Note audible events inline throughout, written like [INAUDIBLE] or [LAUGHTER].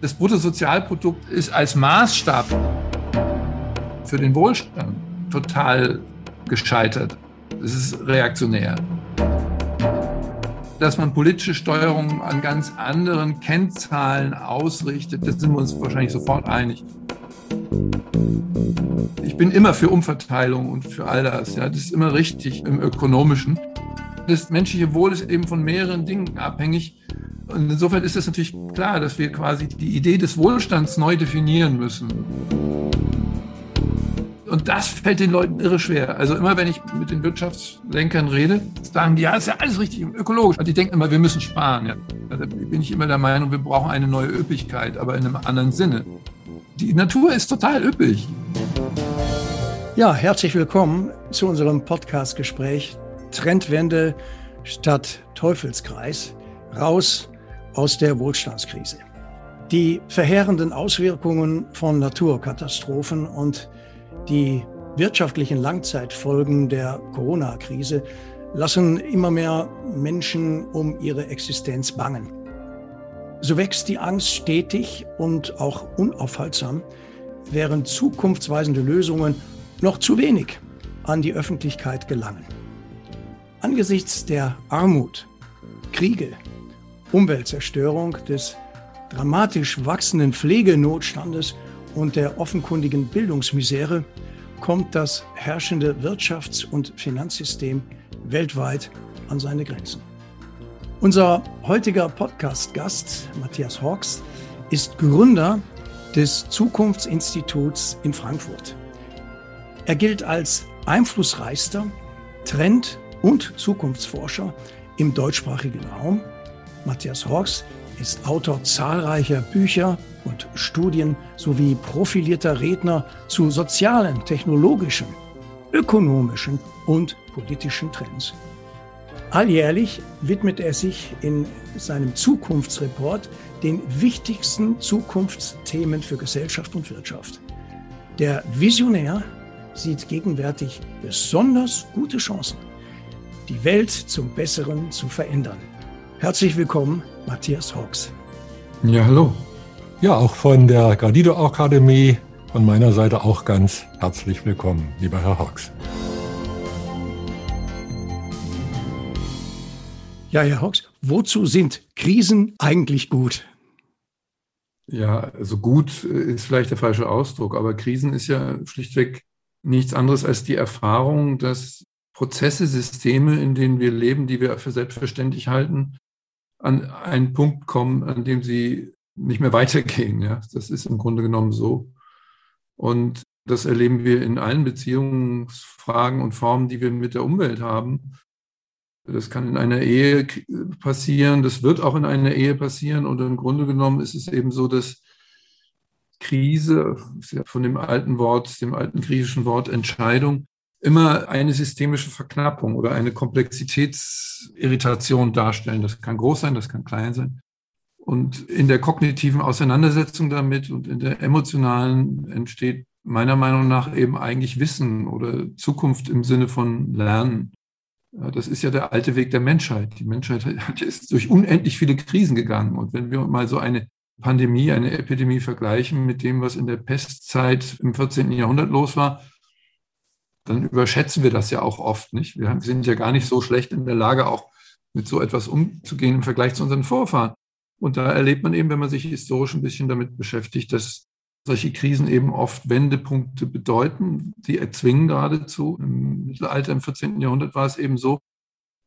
Das Bruttosozialprodukt ist als Maßstab für den Wohlstand total gescheitert. Es ist reaktionär. Dass man politische Steuerung an ganz anderen Kennzahlen ausrichtet, das sind wir uns wahrscheinlich sofort einig. Ich bin immer für Umverteilung und für all das. Ja, das ist immer richtig im Ökonomischen. Das menschliche Wohl ist eben von mehreren Dingen abhängig. Und insofern ist es natürlich klar, dass wir quasi die Idee des Wohlstands neu definieren müssen. Und das fällt den Leuten irre schwer. Also immer, wenn ich mit den Wirtschaftslenkern rede, sagen die, ja, ist ja alles richtig ökologisch. Und die denken immer, wir müssen sparen. Ja. Da bin ich immer der Meinung, wir brauchen eine neue Üppigkeit, aber in einem anderen Sinne. Die Natur ist total üppig. Ja, herzlich willkommen zu unserem Podcast-Gespräch Trendwende statt Teufelskreis. Raus aus der Wohlstandskrise. Die verheerenden Auswirkungen von Naturkatastrophen und die wirtschaftlichen Langzeitfolgen der Corona-Krise lassen immer mehr Menschen um ihre Existenz bangen. So wächst die Angst stetig und auch unaufhaltsam, während zukunftsweisende Lösungen noch zu wenig an die Öffentlichkeit gelangen. Angesichts der Armut, Kriege, Umweltzerstörung, des dramatisch wachsenden Pflegenotstandes und der offenkundigen Bildungsmisere kommt das herrschende Wirtschafts- und Finanzsystem weltweit an seine Grenzen. Unser heutiger Podcast-Gast, Matthias Hawks, ist Gründer des Zukunftsinstituts in Frankfurt. Er gilt als einflussreichster Trend- und Zukunftsforscher im deutschsprachigen Raum. Matthias Hawks ist Autor zahlreicher Bücher und Studien sowie profilierter Redner zu sozialen, technologischen, ökonomischen und politischen Trends. Alljährlich widmet er sich in seinem Zukunftsreport den wichtigsten Zukunftsthemen für Gesellschaft und Wirtschaft. Der Visionär sieht gegenwärtig besonders gute Chancen, die Welt zum Besseren zu verändern. Herzlich willkommen, Matthias Hawks. Ja, hallo. Ja, auch von der Gradido Akademie von meiner Seite auch ganz herzlich willkommen, lieber Herr Hawks. Ja, Herr Hawks, wozu sind Krisen eigentlich gut? Ja, also gut ist vielleicht der falsche Ausdruck, aber Krisen ist ja schlichtweg nichts anderes als die Erfahrung, dass Prozesse, Systeme, in denen wir leben, die wir für selbstverständlich halten, an einen Punkt kommen, an dem sie nicht mehr weitergehen. Ja, das ist im Grunde genommen so. Und das erleben wir in allen Beziehungsfragen und Formen, die wir mit der Umwelt haben. Das kann in einer Ehe passieren, das wird auch in einer Ehe passieren. Und im Grunde genommen ist es eben so, dass Krise, von dem alten Wort, dem alten griechischen Wort Entscheidung, immer eine systemische Verknappung oder eine Komplexitätsirritation darstellen. Das kann groß sein, das kann klein sein. Und in der kognitiven Auseinandersetzung damit und in der emotionalen entsteht meiner Meinung nach eben eigentlich Wissen oder Zukunft im Sinne von Lernen. Das ist ja der alte Weg der Menschheit. Die Menschheit ist durch unendlich viele Krisen gegangen. Und wenn wir mal so eine Pandemie, eine Epidemie vergleichen mit dem, was in der Pestzeit im 14. Jahrhundert los war, dann überschätzen wir das ja auch oft nicht. Wir sind ja gar nicht so schlecht in der Lage, auch mit so etwas umzugehen im Vergleich zu unseren Vorfahren. Und da erlebt man eben, wenn man sich historisch ein bisschen damit beschäftigt, dass solche Krisen eben oft Wendepunkte bedeuten, die erzwingen geradezu. Im Mittelalter, im 14. Jahrhundert war es eben so,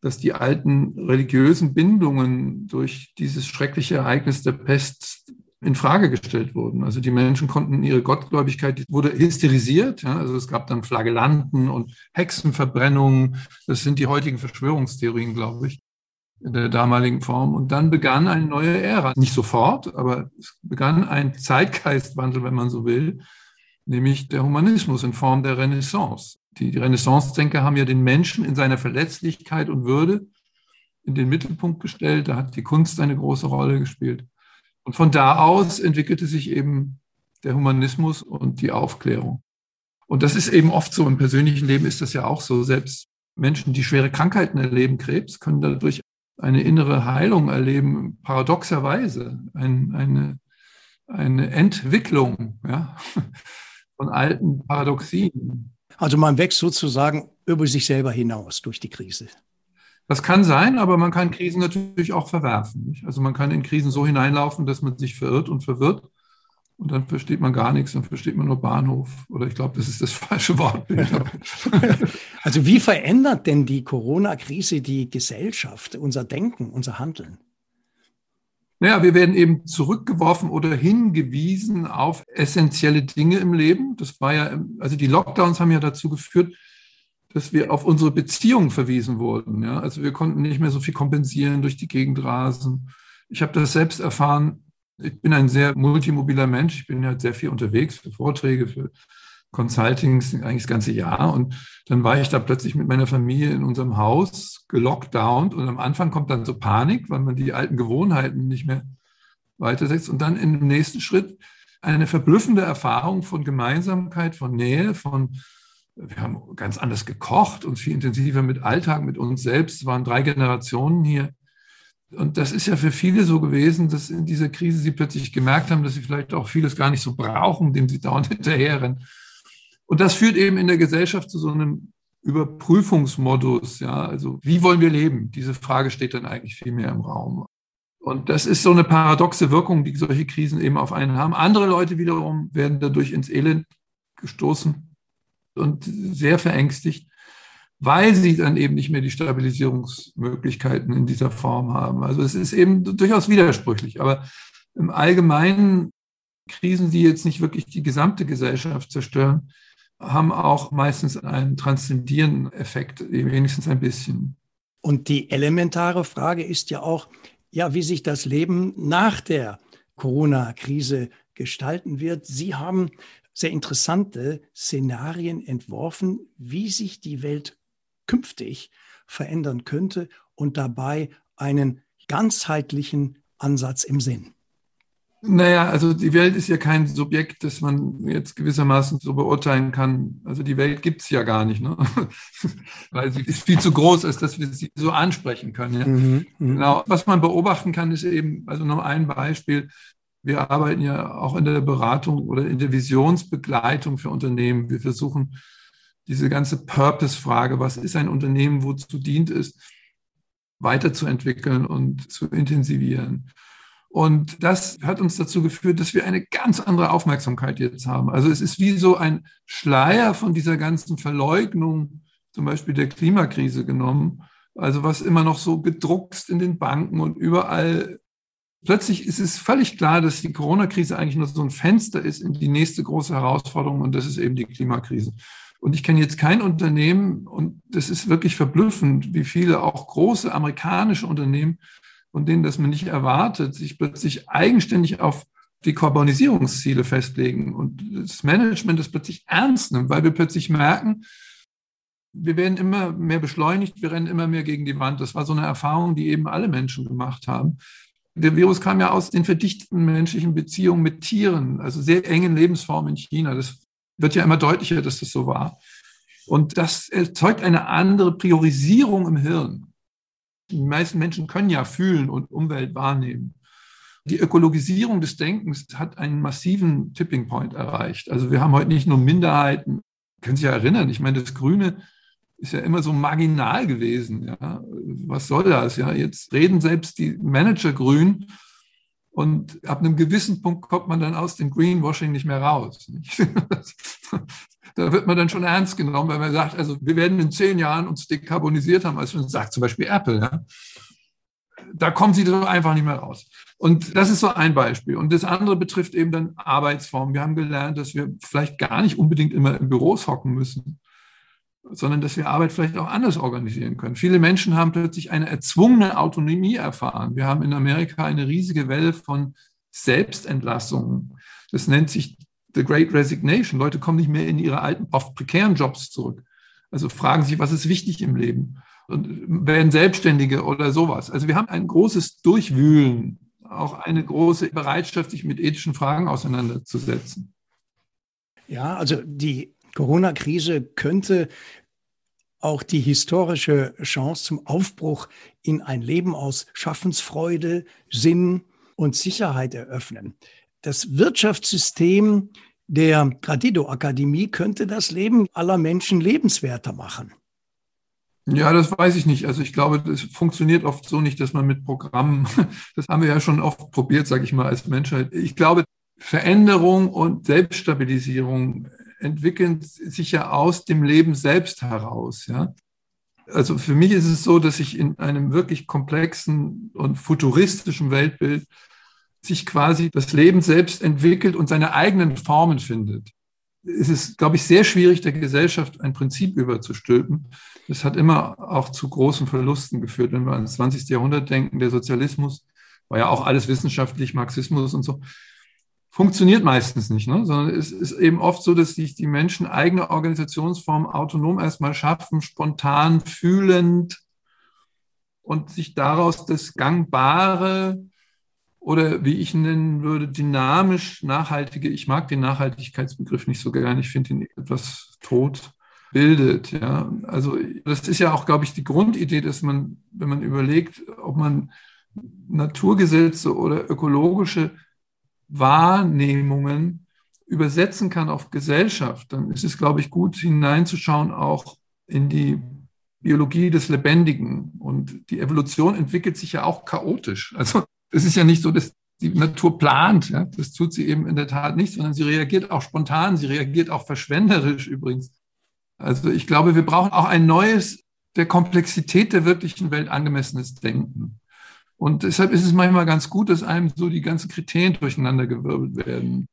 dass die alten religiösen Bindungen durch dieses schreckliche Ereignis der Pest in Frage gestellt wurden. Also die Menschen konnten ihre Gottgläubigkeit, die wurde hysterisiert. Ja, also es gab dann Flagellanten und Hexenverbrennungen. Das sind die heutigen Verschwörungstheorien, glaube ich in der damaligen Form. Und dann begann eine neue Ära. Nicht sofort, aber es begann ein Zeitgeistwandel, wenn man so will, nämlich der Humanismus in Form der Renaissance. Die Renaissance-Denker haben ja den Menschen in seiner Verletzlichkeit und Würde in den Mittelpunkt gestellt. Da hat die Kunst eine große Rolle gespielt. Und von da aus entwickelte sich eben der Humanismus und die Aufklärung. Und das ist eben oft so, im persönlichen Leben ist das ja auch so. Selbst Menschen, die schwere Krankheiten erleben, Krebs, können dadurch eine innere Heilung erleben, paradoxerweise. Ein, eine, eine Entwicklung ja, [LAUGHS] von alten Paradoxien. Also man wächst sozusagen über sich selber hinaus durch die Krise. Das kann sein, aber man kann Krisen natürlich auch verwerfen. Nicht? Also man kann in Krisen so hineinlaufen, dass man sich verirrt und verwirrt. Und dann versteht man gar nichts, dann versteht man nur Bahnhof. Oder ich glaube, das ist das [LAUGHS] falsche Wort. [LAUGHS] also wie verändert denn die Corona-Krise die Gesellschaft, unser Denken, unser Handeln? Naja, wir werden eben zurückgeworfen oder hingewiesen auf essentielle Dinge im Leben. Das war ja, also die Lockdowns haben ja dazu geführt, dass wir auf unsere Beziehungen verwiesen wurden. Ja? Also wir konnten nicht mehr so viel kompensieren durch die Gegend rasen. Ich habe das selbst erfahren. Ich bin ein sehr multimobiler Mensch. Ich bin halt sehr viel unterwegs für Vorträge, für Consultings eigentlich das ganze Jahr. Und dann war ich da plötzlich mit meiner Familie in unserem Haus gelockdownt. Und am Anfang kommt dann so Panik, weil man die alten Gewohnheiten nicht mehr weitersetzt. Und dann im nächsten Schritt eine verblüffende Erfahrung von Gemeinsamkeit, von Nähe, von wir haben ganz anders gekocht und viel intensiver mit Alltag, mit uns selbst. Es waren drei Generationen hier. Und das ist ja für viele so gewesen, dass in dieser Krise sie plötzlich gemerkt haben, dass sie vielleicht auch vieles gar nicht so brauchen, dem sie dauernd [LAUGHS] hinterherrennen. Und das führt eben in der Gesellschaft zu so einem Überprüfungsmodus. Ja, also wie wollen wir leben? Diese Frage steht dann eigentlich viel mehr im Raum. Und das ist so eine paradoxe Wirkung, die solche Krisen eben auf einen haben. Andere Leute wiederum werden dadurch ins Elend gestoßen und sehr verängstigt, weil sie dann eben nicht mehr die Stabilisierungsmöglichkeiten in dieser Form haben. Also es ist eben durchaus widersprüchlich. Aber im Allgemeinen Krisen, die jetzt nicht wirklich die gesamte Gesellschaft zerstören, haben auch meistens einen transzendierenden Effekt, wenigstens ein bisschen. Und die elementare Frage ist ja auch, ja, wie sich das Leben nach der Corona-Krise gestalten wird. Sie haben sehr interessante Szenarien entworfen, wie sich die Welt künftig verändern könnte und dabei einen ganzheitlichen Ansatz im Sinn. Naja, also die Welt ist ja kein Subjekt, das man jetzt gewissermaßen so beurteilen kann. Also die Welt gibt es ja gar nicht, ne? [LAUGHS] weil sie ist viel zu groß, als dass wir sie so ansprechen können. Ja? Mhm, mhm. genau. Was man beobachten kann, ist eben, also noch ein Beispiel, wir arbeiten ja auch in der Beratung oder in der Visionsbegleitung für Unternehmen. Wir versuchen diese ganze Purpose-Frage, was ist ein Unternehmen, wozu dient es, weiterzuentwickeln und zu intensivieren. Und das hat uns dazu geführt, dass wir eine ganz andere Aufmerksamkeit jetzt haben. Also es ist wie so ein Schleier von dieser ganzen Verleugnung, zum Beispiel der Klimakrise genommen. Also was immer noch so gedruckst in den Banken und überall plötzlich ist es völlig klar, dass die Corona-Krise eigentlich nur so ein Fenster ist in die nächste große Herausforderung und das ist eben die Klimakrise. Und ich kenne jetzt kein Unternehmen und das ist wirklich verblüffend, wie viele auch große amerikanische Unternehmen, von denen das man nicht erwartet, sich plötzlich eigenständig auf die Karbonisierungsziele festlegen und das Management das plötzlich ernst nimmt, weil wir plötzlich merken, wir werden immer mehr beschleunigt, wir rennen immer mehr gegen die Wand. Das war so eine Erfahrung, die eben alle Menschen gemacht haben. Der Virus kam ja aus den verdichteten menschlichen Beziehungen mit Tieren, also sehr engen Lebensformen in China. Das wird ja immer deutlicher, dass das so war. Und das erzeugt eine andere Priorisierung im Hirn. Die meisten Menschen können ja fühlen und Umwelt wahrnehmen. Die Ökologisierung des Denkens hat einen massiven Tipping Point erreicht. Also wir haben heute nicht nur Minderheiten, können Sie sich erinnern, ich meine, das Grüne ist ja immer so marginal gewesen. Ja. Was soll das? Ja, jetzt reden selbst die Manager grün und ab einem gewissen Punkt kommt man dann aus dem Greenwashing nicht mehr raus. [LAUGHS] Da wird man dann schon ernst genommen, weil man sagt, also wir werden in zehn Jahren uns dekarbonisiert haben, als man sagt, zum Beispiel Apple. Ja. Da kommen sie doch einfach nicht mehr raus. Und das ist so ein Beispiel. Und das andere betrifft eben dann Arbeitsformen. Wir haben gelernt, dass wir vielleicht gar nicht unbedingt immer in Büros hocken müssen sondern dass wir Arbeit vielleicht auch anders organisieren können. Viele Menschen haben plötzlich eine erzwungene Autonomie erfahren. Wir haben in Amerika eine riesige Welle von Selbstentlassungen. Das nennt sich The Great Resignation. Leute kommen nicht mehr in ihre alten, oft prekären Jobs zurück. Also fragen sich, was ist wichtig im Leben? Und werden Selbstständige oder sowas. Also wir haben ein großes Durchwühlen, auch eine große Bereitschaft, sich mit ethischen Fragen auseinanderzusetzen. Ja, also die Corona-Krise könnte auch die historische Chance zum Aufbruch in ein Leben aus Schaffensfreude, Sinn und Sicherheit eröffnen. Das Wirtschaftssystem der Gradido-Akademie könnte das Leben aller Menschen lebenswerter machen. Ja, das weiß ich nicht. Also ich glaube, das funktioniert oft so nicht, dass man mit Programmen, [LAUGHS] das haben wir ja schon oft probiert, sage ich mal, als Menschheit. Ich glaube, Veränderung und Selbststabilisierung entwickeln sich ja aus dem Leben selbst heraus. Ja? Also für mich ist es so, dass ich in einem wirklich komplexen und futuristischen Weltbild sich quasi das Leben selbst entwickelt und seine eigenen Formen findet. Es ist, glaube ich, sehr schwierig, der Gesellschaft ein Prinzip überzustülpen. Das hat immer auch zu großen Verlusten geführt. Wenn wir ans 20. Jahrhundert denken, der Sozialismus war ja auch alles wissenschaftlich, Marxismus und so, funktioniert meistens nicht, ne? sondern es ist eben oft so, dass sich die Menschen eigene Organisationsformen autonom erstmal schaffen, spontan, fühlend und sich daraus das Gangbare oder wie ich nennen würde, dynamisch nachhaltige, ich mag den Nachhaltigkeitsbegriff nicht so gern, ich finde ihn etwas tot, bildet. Ja. Also das ist ja auch, glaube ich, die Grundidee, dass man, wenn man überlegt, ob man Naturgesetze oder ökologische Wahrnehmungen übersetzen kann auf Gesellschaft, dann ist es, glaube ich, gut hineinzuschauen auch in die Biologie des Lebendigen. Und die Evolution entwickelt sich ja auch chaotisch. Also es ist ja nicht so, dass die Natur plant. Ja? Das tut sie eben in der Tat nicht, sondern sie reagiert auch spontan, sie reagiert auch verschwenderisch übrigens. Also ich glaube, wir brauchen auch ein neues, der Komplexität der wirklichen Welt angemessenes Denken. Und deshalb ist es manchmal ganz gut, dass einem so die ganzen Kriterien durcheinandergewirbelt werden,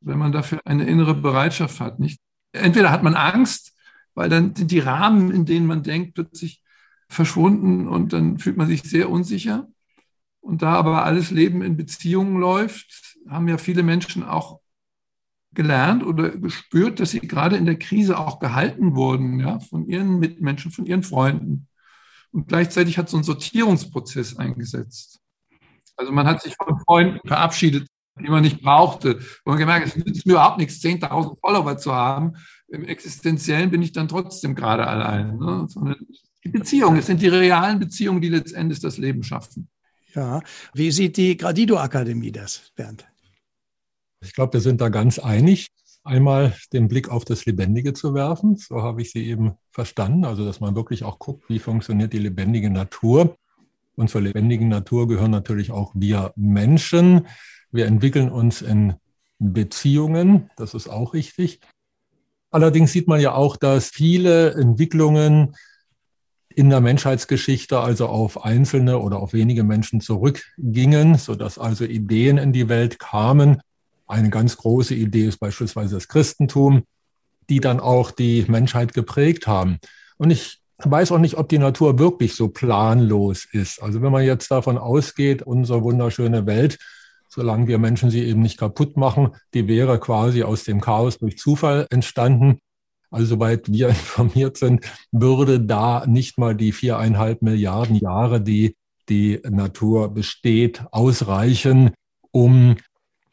wenn man dafür eine innere Bereitschaft hat. Nicht? Entweder hat man Angst, weil dann sind die Rahmen, in denen man denkt, plötzlich verschwunden und dann fühlt man sich sehr unsicher. Und da aber alles Leben in Beziehungen läuft, haben ja viele Menschen auch gelernt oder gespürt, dass sie gerade in der Krise auch gehalten wurden, ja, von ihren Mitmenschen, von ihren Freunden. Und gleichzeitig hat so ein Sortierungsprozess eingesetzt. Also man hat sich von Freunden verabschiedet, die man nicht brauchte. wo man gemerkt, es nützt mir überhaupt nichts, 10.000 Follower zu haben. Im Existenziellen bin ich dann trotzdem gerade allein. Ne? Die Beziehungen, es sind die realen Beziehungen, die letztendlich das Leben schaffen. Ja, wie sieht die Gradido-Akademie das, Bernd? Ich glaube, wir sind da ganz einig. Einmal den Blick auf das Lebendige zu werfen, so habe ich Sie eben verstanden. Also, dass man wirklich auch guckt, wie funktioniert die lebendige Natur. Und zur lebendigen Natur gehören natürlich auch wir Menschen. Wir entwickeln uns in Beziehungen, das ist auch richtig. Allerdings sieht man ja auch, dass viele Entwicklungen in der Menschheitsgeschichte also auf einzelne oder auf wenige Menschen zurückgingen, sodass also Ideen in die Welt kamen. Eine ganz große Idee ist beispielsweise das Christentum, die dann auch die Menschheit geprägt haben. Und ich weiß auch nicht, ob die Natur wirklich so planlos ist. Also wenn man jetzt davon ausgeht, unsere wunderschöne Welt, solange wir Menschen sie eben nicht kaputt machen, die wäre quasi aus dem Chaos durch Zufall entstanden, also soweit wir [LAUGHS] informiert sind, würde da nicht mal die viereinhalb Milliarden Jahre, die die Natur besteht, ausreichen, um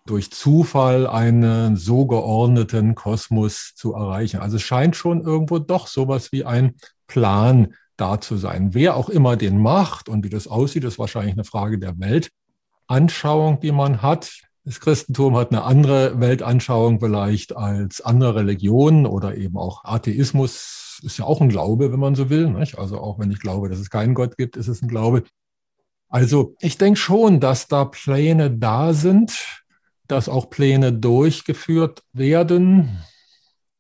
durch Zufall einen so geordneten Kosmos zu erreichen. Also es scheint schon irgendwo doch sowas wie ein Plan da zu sein. Wer auch immer den macht und wie das aussieht, ist wahrscheinlich eine Frage der Weltanschauung, die man hat. Das Christentum hat eine andere Weltanschauung vielleicht als andere Religionen oder eben auch Atheismus ist ja auch ein Glaube, wenn man so will. Nicht? Also auch wenn ich glaube, dass es keinen Gott gibt, ist es ein Glaube. Also ich denke schon, dass da Pläne da sind, dass auch Pläne durchgeführt werden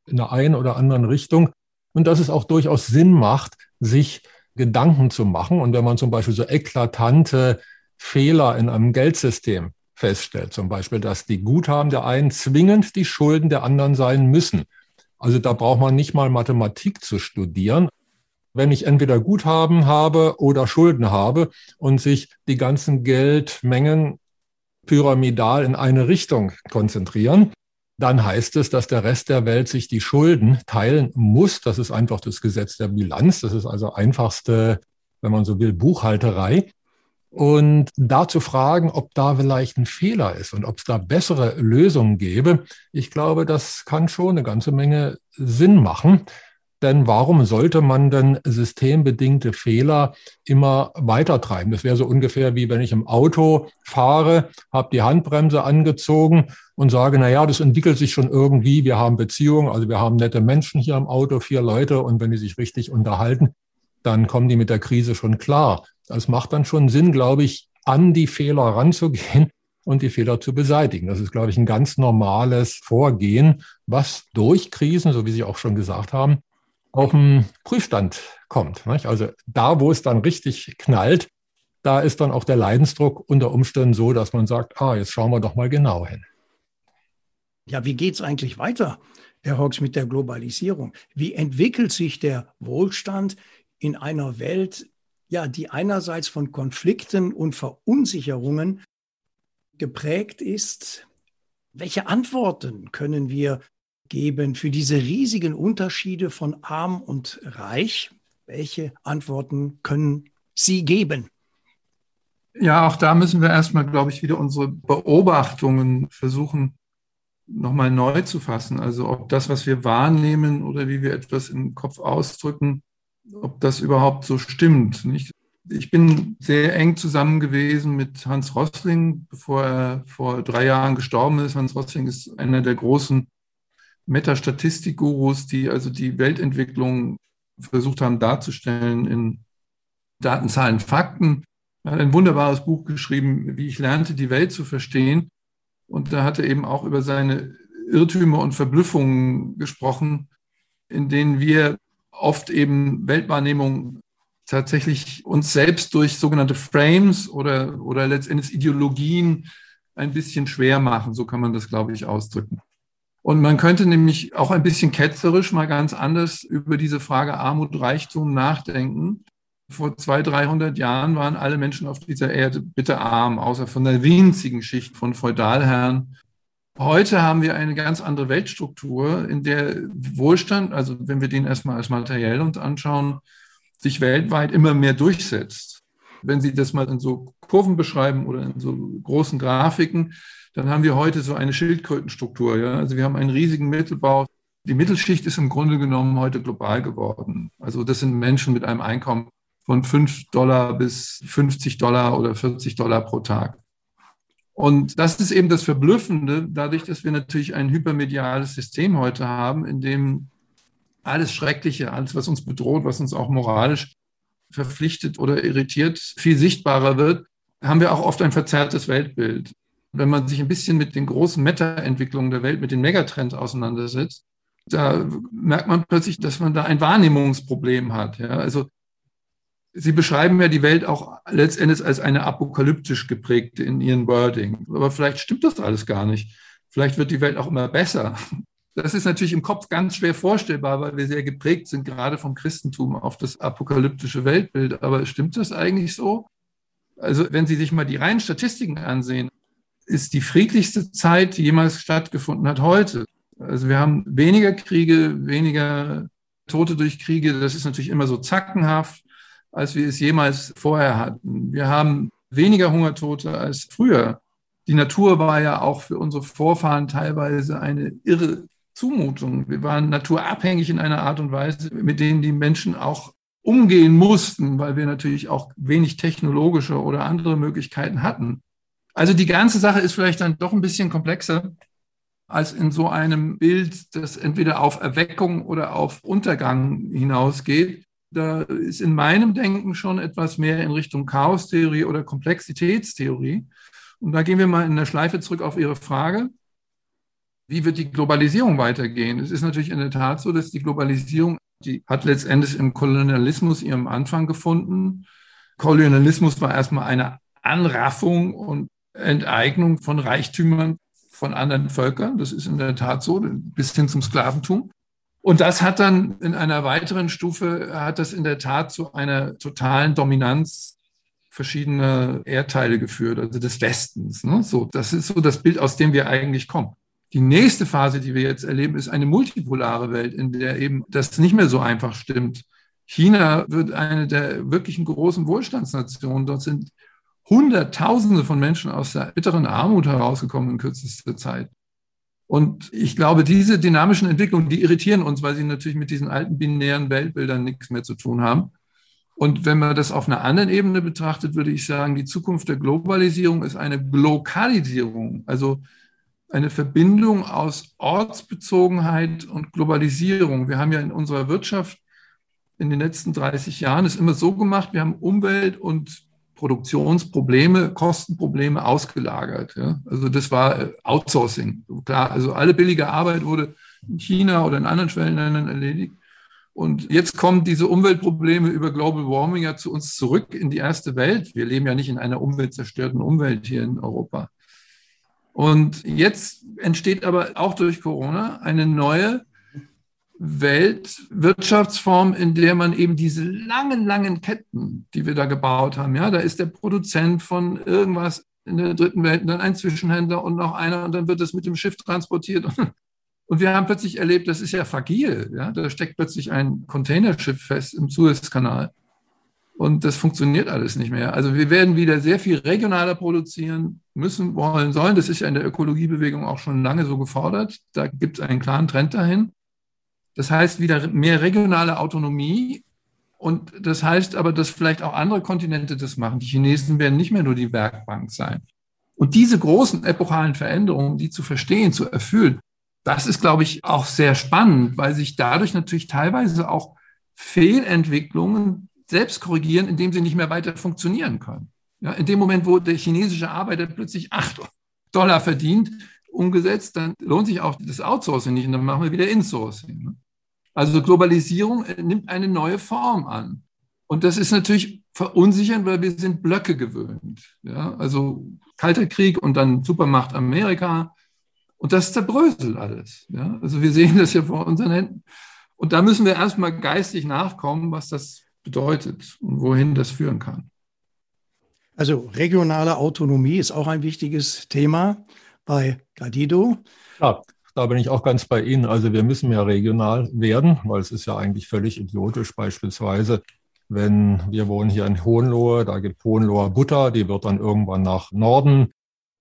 in der einen oder anderen Richtung und dass es auch durchaus Sinn macht, sich Gedanken zu machen. Und wenn man zum Beispiel so eklatante Fehler in einem Geldsystem feststellt. Zum Beispiel, dass die Guthaben der einen zwingend die Schulden der anderen sein müssen. Also da braucht man nicht mal Mathematik zu studieren. Wenn ich entweder Guthaben habe oder Schulden habe und sich die ganzen Geldmengen pyramidal in eine Richtung konzentrieren, dann heißt es, dass der Rest der Welt sich die Schulden teilen muss. Das ist einfach das Gesetz der Bilanz. Das ist also einfachste, wenn man so will, Buchhalterei. Und da zu fragen, ob da vielleicht ein Fehler ist und ob es da bessere Lösungen gäbe, ich glaube, das kann schon eine ganze Menge Sinn machen. Denn warum sollte man denn systembedingte Fehler immer weitertreiben? Das wäre so ungefähr wie wenn ich im Auto fahre, habe die Handbremse angezogen und sage, na ja, das entwickelt sich schon irgendwie. Wir haben Beziehungen, also wir haben nette Menschen hier im Auto, vier Leute und wenn die sich richtig unterhalten, dann kommen die mit der Krise schon klar. Das macht dann schon Sinn, glaube ich, an die Fehler ranzugehen [LAUGHS] und die Fehler zu beseitigen. Das ist, glaube ich, ein ganz normales Vorgehen, was durch Krisen, so wie Sie auch schon gesagt haben, auf den Prüfstand kommt. Also da, wo es dann richtig knallt, da ist dann auch der Leidensdruck unter Umständen so, dass man sagt, ah, jetzt schauen wir doch mal genau hin. Ja, wie geht es eigentlich weiter, Herr Hawks, mit der Globalisierung? Wie entwickelt sich der Wohlstand in einer Welt, ja, die einerseits von Konflikten und Verunsicherungen geprägt ist? Welche Antworten können wir geben für diese riesigen Unterschiede von arm und reich? Welche Antworten können Sie geben? Ja, auch da müssen wir erstmal, glaube ich, wieder unsere Beobachtungen versuchen, nochmal neu zu fassen. Also ob das, was wir wahrnehmen oder wie wir etwas im Kopf ausdrücken, ob das überhaupt so stimmt. Nicht? Ich bin sehr eng zusammen gewesen mit Hans Rossling, bevor er vor drei Jahren gestorben ist. Hans Rossling ist einer der großen Metastatistik-Gurus, die also die Weltentwicklung versucht haben darzustellen in Daten, Zahlen, Fakten. Er hat ein wunderbares Buch geschrieben, wie ich lernte, die Welt zu verstehen. Und da hat er eben auch über seine Irrtümer und Verblüffungen gesprochen, in denen wir oft eben Weltwahrnehmung tatsächlich uns selbst durch sogenannte Frames oder, oder letztendlich Ideologien ein bisschen schwer machen. So kann man das, glaube ich, ausdrücken. Und man könnte nämlich auch ein bisschen ketzerisch mal ganz anders über diese Frage Armut, Reichtum nachdenken. Vor 200, 300 Jahren waren alle Menschen auf dieser Erde bitte arm, außer von der winzigen Schicht von Feudalherren. Heute haben wir eine ganz andere Weltstruktur, in der Wohlstand, also wenn wir den erstmal als materiell uns anschauen, sich weltweit immer mehr durchsetzt. Wenn Sie das mal in so Kurven beschreiben oder in so großen Grafiken, dann haben wir heute so eine Schildkrötenstruktur. Ja? Also wir haben einen riesigen Mittelbau. Die Mittelschicht ist im Grunde genommen heute global geworden. Also das sind Menschen mit einem Einkommen von 5 Dollar bis 50 Dollar oder 40 Dollar pro Tag. Und das ist eben das Verblüffende, dadurch, dass wir natürlich ein hypermediales System heute haben, in dem alles Schreckliche, alles, was uns bedroht, was uns auch moralisch verpflichtet oder irritiert, viel sichtbarer wird, haben wir auch oft ein verzerrtes Weltbild. Wenn man sich ein bisschen mit den großen Meta-Entwicklungen der Welt, mit den Megatrends auseinandersetzt, da merkt man plötzlich, dass man da ein Wahrnehmungsproblem hat. Ja? Also Sie beschreiben ja die Welt auch letztendlich als eine apokalyptisch geprägte in Ihren Wording. Aber vielleicht stimmt das alles gar nicht. Vielleicht wird die Welt auch immer besser. Das ist natürlich im Kopf ganz schwer vorstellbar, weil wir sehr geprägt sind, gerade vom Christentum auf das apokalyptische Weltbild. Aber stimmt das eigentlich so? Also wenn Sie sich mal die reinen Statistiken ansehen, ist die friedlichste Zeit, die jemals stattgefunden hat, heute. Also wir haben weniger Kriege, weniger Tote durch Kriege. Das ist natürlich immer so zackenhaft als wir es jemals vorher hatten. Wir haben weniger Hungertote als früher. Die Natur war ja auch für unsere Vorfahren teilweise eine irre Zumutung. Wir waren naturabhängig in einer Art und Weise, mit denen die Menschen auch umgehen mussten, weil wir natürlich auch wenig technologische oder andere Möglichkeiten hatten. Also die ganze Sache ist vielleicht dann doch ein bisschen komplexer als in so einem Bild, das entweder auf Erweckung oder auf Untergang hinausgeht da ist in meinem Denken schon etwas mehr in Richtung Chaostheorie oder Komplexitätstheorie. Und da gehen wir mal in der Schleife zurück auf Ihre Frage. Wie wird die Globalisierung weitergehen? Es ist natürlich in der Tat so, dass die Globalisierung, die hat letztendlich im Kolonialismus ihren Anfang gefunden. Kolonialismus war erstmal eine Anraffung und Enteignung von Reichtümern von anderen Völkern. Das ist in der Tat so, bis hin zum Sklaventum. Und das hat dann in einer weiteren Stufe, hat das in der Tat zu einer totalen Dominanz verschiedener Erdteile geführt, also des Westens. Ne? So, das ist so das Bild, aus dem wir eigentlich kommen. Die nächste Phase, die wir jetzt erleben, ist eine multipolare Welt, in der eben das nicht mehr so einfach stimmt. China wird eine der wirklichen großen Wohlstandsnationen. Dort sind Hunderttausende von Menschen aus der bitteren Armut herausgekommen in kürzester Zeit. Und ich glaube, diese dynamischen Entwicklungen, die irritieren uns, weil sie natürlich mit diesen alten binären Weltbildern nichts mehr zu tun haben. Und wenn man das auf einer anderen Ebene betrachtet, würde ich sagen, die Zukunft der Globalisierung ist eine Glokalisierung, also eine Verbindung aus Ortsbezogenheit und Globalisierung. Wir haben ja in unserer Wirtschaft in den letzten 30 Jahren es immer so gemacht, wir haben Umwelt- und Produktionsprobleme, Kostenprobleme ausgelagert. Ja. Also das war äh, Outsourcing. Klar, also alle billige Arbeit wurde in China oder in anderen Schwellenländern erledigt. Und jetzt kommen diese Umweltprobleme über Global Warming ja zu uns zurück in die erste Welt. Wir leben ja nicht in einer umweltzerstörten Umwelt hier in Europa. Und jetzt entsteht aber auch durch Corona eine neue Weltwirtschaftsform, in der man eben diese langen, langen Ketten, die wir da gebaut haben, ja, da ist der Produzent von irgendwas in der dritten Welt, dann ein Zwischenhändler und noch einer und dann wird es mit dem Schiff transportiert. [LAUGHS] Und wir haben plötzlich erlebt, das ist ja fragil, ja, da steckt plötzlich ein Containerschiff fest im Suezkanal. Und das funktioniert alles nicht mehr. Also wir werden wieder sehr viel regionaler produzieren müssen, wollen, sollen. Das ist ja in der Ökologiebewegung auch schon lange so gefordert. Da gibt es einen klaren Trend dahin. Das heißt wieder mehr regionale Autonomie. Und das heißt aber, dass vielleicht auch andere Kontinente das machen. Die Chinesen werden nicht mehr nur die Werkbank sein. Und diese großen epochalen Veränderungen, die zu verstehen, zu erfüllen, das ist, glaube ich, auch sehr spannend, weil sich dadurch natürlich teilweise auch Fehlentwicklungen selbst korrigieren, indem sie nicht mehr weiter funktionieren können. Ja, in dem Moment, wo der chinesische Arbeiter plötzlich acht Dollar verdient, umgesetzt, dann lohnt sich auch das Outsourcing nicht und dann machen wir wieder Insourcing. Also Globalisierung äh, nimmt eine neue Form an. Und das ist natürlich verunsichernd, weil wir sind Blöcke gewöhnt. Ja? Also Kalter Krieg und dann Supermacht Amerika. Und das zerbröselt alles. Ja? Also wir sehen das ja vor unseren Händen. Und da müssen wir erstmal geistig nachkommen, was das bedeutet und wohin das führen kann. Also regionale Autonomie ist auch ein wichtiges Thema bei Gadido. Ja, da bin ich auch ganz bei Ihnen. Also wir müssen mehr regional werden, weil es ist ja eigentlich völlig idiotisch beispielsweise, wenn wir wohnen hier in Hohenlohe, da gibt Hohenloher Butter, die wird dann irgendwann nach Norden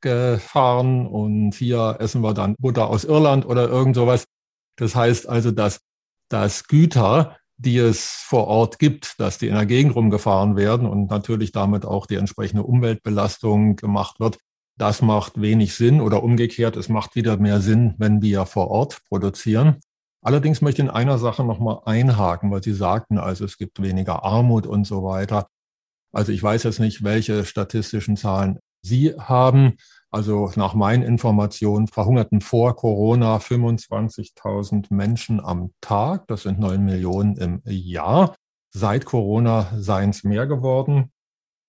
gefahren und hier essen wir dann Butter aus Irland oder irgend sowas. Das heißt also, dass, dass Güter, die es vor Ort gibt, dass die in der Gegend rumgefahren werden und natürlich damit auch die entsprechende Umweltbelastung gemacht wird, das macht wenig Sinn oder umgekehrt, es macht wieder mehr Sinn, wenn wir vor Ort produzieren. Allerdings möchte ich in einer Sache nochmal einhaken, weil Sie sagten, also es gibt weniger Armut und so weiter. Also ich weiß jetzt nicht, welche statistischen Zahlen Sie haben. Also nach meinen Informationen verhungerten vor Corona 25.000 Menschen am Tag. Das sind neun Millionen im Jahr. Seit Corona seien es mehr geworden.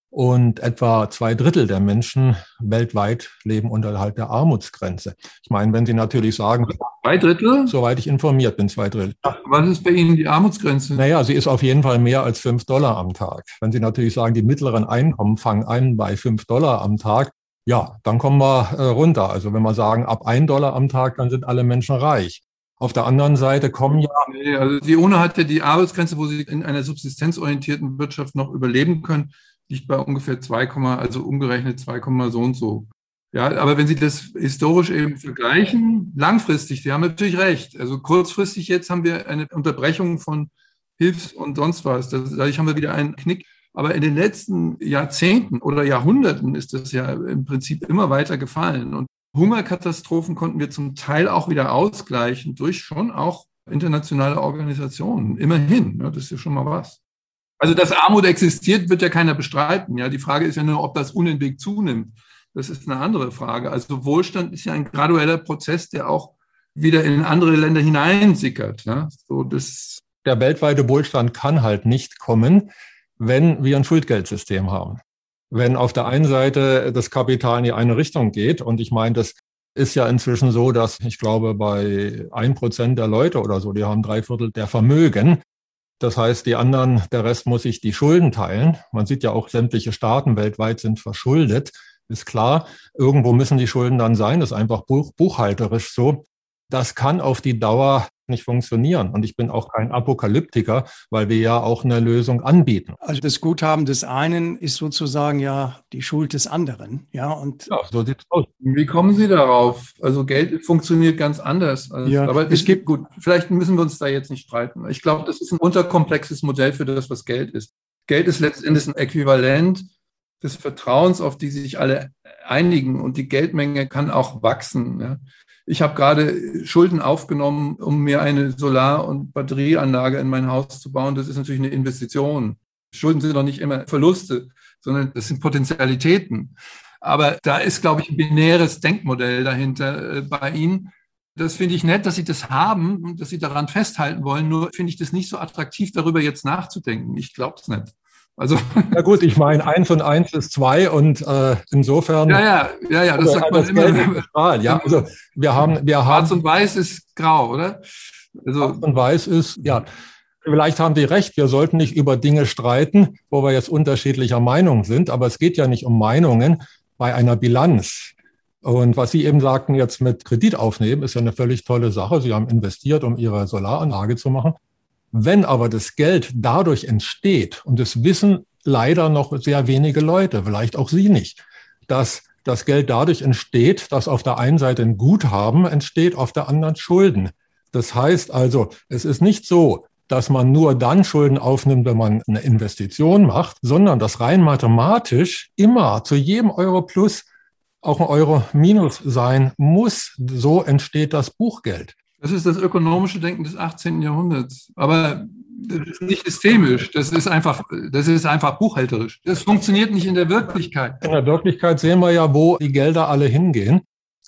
Und etwa zwei Drittel der Menschen weltweit leben unterhalb der Armutsgrenze. Ich meine, wenn Sie natürlich sagen, zwei Drittel? Soweit ich informiert bin, zwei Drittel. Was ist bei Ihnen die Armutsgrenze? Naja, sie ist auf jeden Fall mehr als fünf Dollar am Tag. Wenn Sie natürlich sagen, die mittleren Einkommen fangen an bei fünf Dollar am Tag, ja, dann kommen wir äh, runter. Also wenn wir sagen, ab ein Dollar am Tag, dann sind alle Menschen reich. Auf der anderen Seite kommen ja. Nee, also die UNO hat ja die Arbeitsgrenze, wo sie in einer subsistenzorientierten Wirtschaft noch überleben können liegt bei ungefähr 2, also umgerechnet 2, so und so. Ja, aber wenn Sie das historisch eben vergleichen, langfristig, Sie haben natürlich recht. Also kurzfristig jetzt haben wir eine Unterbrechung von Hilfs- und sonst was. Dadurch haben wir wieder einen Knick. Aber in den letzten Jahrzehnten oder Jahrhunderten ist das ja im Prinzip immer weiter gefallen. Und Hungerkatastrophen konnten wir zum Teil auch wieder ausgleichen durch schon auch internationale Organisationen. Immerhin, das ist ja schon mal was. Also, dass Armut existiert, wird ja keiner bestreiten. Ja, die Frage ist ja nur, ob das unentwegt zunimmt. Das ist eine andere Frage. Also, Wohlstand ist ja ein gradueller Prozess, der auch wieder in andere Länder hineinsickert. Ja, so das der weltweite Wohlstand kann halt nicht kommen, wenn wir ein Schuldgeldsystem haben. Wenn auf der einen Seite das Kapital in die eine Richtung geht, und ich meine, das ist ja inzwischen so, dass ich glaube, bei ein Prozent der Leute oder so, die haben drei Viertel der Vermögen, das heißt, die anderen, der Rest muss sich die Schulden teilen. Man sieht ja auch, sämtliche Staaten weltweit sind verschuldet. Ist klar, irgendwo müssen die Schulden dann sein. Das ist einfach buch buchhalterisch so. Das kann auf die Dauer nicht funktionieren. Und ich bin auch kein Apokalyptiker, weil wir ja auch eine Lösung anbieten. Also das Guthaben des einen ist sozusagen ja die Schuld des anderen. Ja, und ja, so sieht's aus. Wie kommen Sie darauf? Also Geld funktioniert ganz anders. Als, ja, aber es gibt gut. Vielleicht müssen wir uns da jetzt nicht streiten. Ich glaube, das ist ein unterkomplexes Modell für das, was Geld ist. Geld ist letztendlich ein Äquivalent des Vertrauens, auf die sich alle einigen. Und die Geldmenge kann auch wachsen. Ja. Ich habe gerade Schulden aufgenommen, um mir eine Solar- und Batterieanlage in mein Haus zu bauen. Das ist natürlich eine Investition. Schulden sind doch nicht immer Verluste, sondern das sind Potentialitäten. Aber da ist, glaube ich, ein binäres Denkmodell dahinter äh, bei Ihnen. Das finde ich nett, dass Sie das haben und dass Sie daran festhalten wollen. Nur finde ich das nicht so attraktiv, darüber jetzt nachzudenken. Ich glaube es nicht. Also [LAUGHS] ja gut, ich meine, eins und eins ist zwei und äh, insofern. Ja, ja, ja, ja, das sagt man immer. Strahl, ja, also wir haben, wir haben. Schwarz und Weiß ist grau, oder? Also, Schwarz und Weiß ist, ja. Vielleicht haben Sie recht, wir sollten nicht über Dinge streiten, wo wir jetzt unterschiedlicher Meinung sind, aber es geht ja nicht um Meinungen bei einer Bilanz. Und was Sie eben sagten, jetzt mit Kredit aufnehmen, ist ja eine völlig tolle Sache. Sie haben investiert, um Ihre Solaranlage zu machen. Wenn aber das Geld dadurch entsteht, und das wissen leider noch sehr wenige Leute, vielleicht auch Sie nicht, dass das Geld dadurch entsteht, dass auf der einen Seite ein Guthaben entsteht, auf der anderen Schulden. Das heißt also, es ist nicht so, dass man nur dann Schulden aufnimmt, wenn man eine Investition macht, sondern dass rein mathematisch immer zu jedem Euro plus auch ein Euro minus sein muss. So entsteht das Buchgeld. Das ist das ökonomische Denken des 18. Jahrhunderts. Aber das ist nicht systemisch, das ist einfach, das ist einfach buchhalterisch. Das funktioniert nicht in der Wirklichkeit. In der Wirklichkeit sehen wir ja, wo die Gelder alle hingehen.